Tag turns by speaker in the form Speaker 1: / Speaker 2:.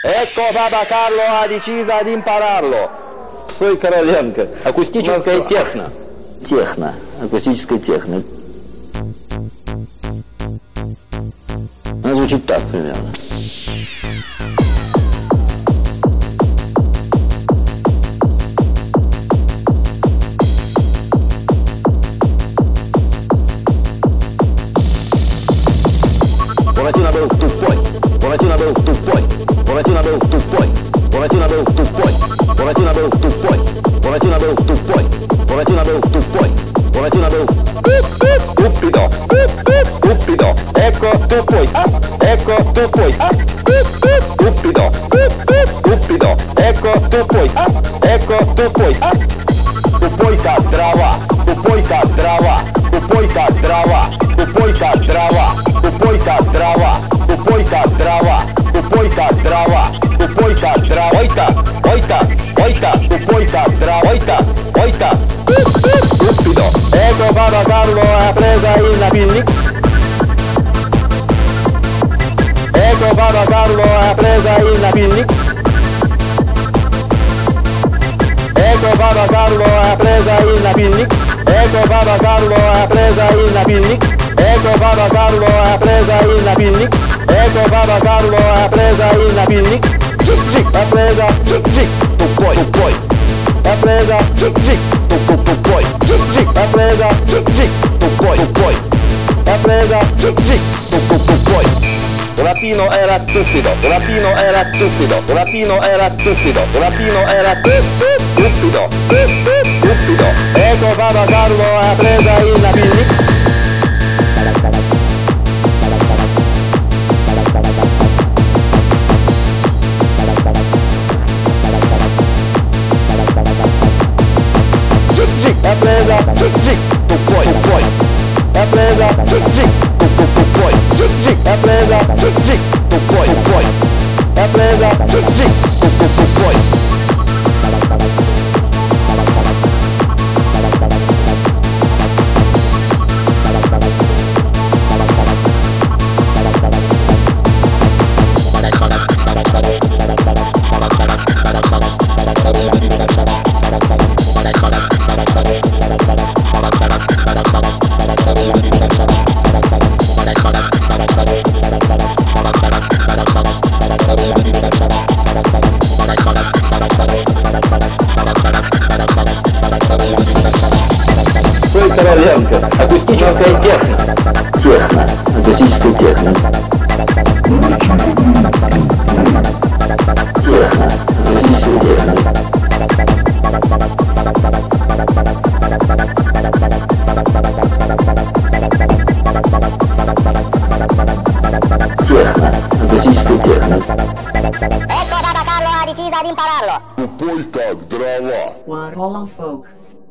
Speaker 1: Ecco Papa Carlo ha deciso di impararlo. Псой Короленко. Акустическая техно.
Speaker 2: Техно. Акустическая техно. Она звучит так примерно. Буратино был тупой.
Speaker 1: cupido, ecco tu puoi, ah, ecco tu puoi, ah, cupido, cupido, ecco tu puoi, ah, ecco tu puoi, ah. Pupoita trava, pupoita trava, pupoita trava, pupoita trava, pupoita trava, pupoita trava, pupoita trava, pupoita trava, oita, oita, oita, pupoita trava, oita, oita, cupido, ecco vado a Carlo a presa in la pinnic. Papa Carlo ha presa il picnic. Ecco Papa Carlo ha presa il picnic. Ecco Papa Carlo ha presa il picnic. Ecco Papa Carlo ha presa il picnic. Ecco Papa Carlo ha presa il picnic. Zic zic, ha presa zic zic. Tu puoi, tu puoi. Ha presa zic zic. Tu tu tu puoi. Zic zic, ha presa zic zic. Tu puoi, tu puoi. Ha presa zic zic. Tu tu tu puoi. Latino era stupido, Latino era stupido, Latino era stupido, Latino era stupido, stupido. Ecco Papa Carlo ha presa il zic, ha presa zic zic, tu puoi, tu puoi. Ha presa zic zic, chick chick, oh boy, oh boy.
Speaker 2: Empresa chick готическая техно. Техно. Готическая техно. Техно. Готическая техно. Техно. Готическая техно.
Speaker 3: Ecco da parlo a decisa di impararlo.
Speaker 4: What all folks.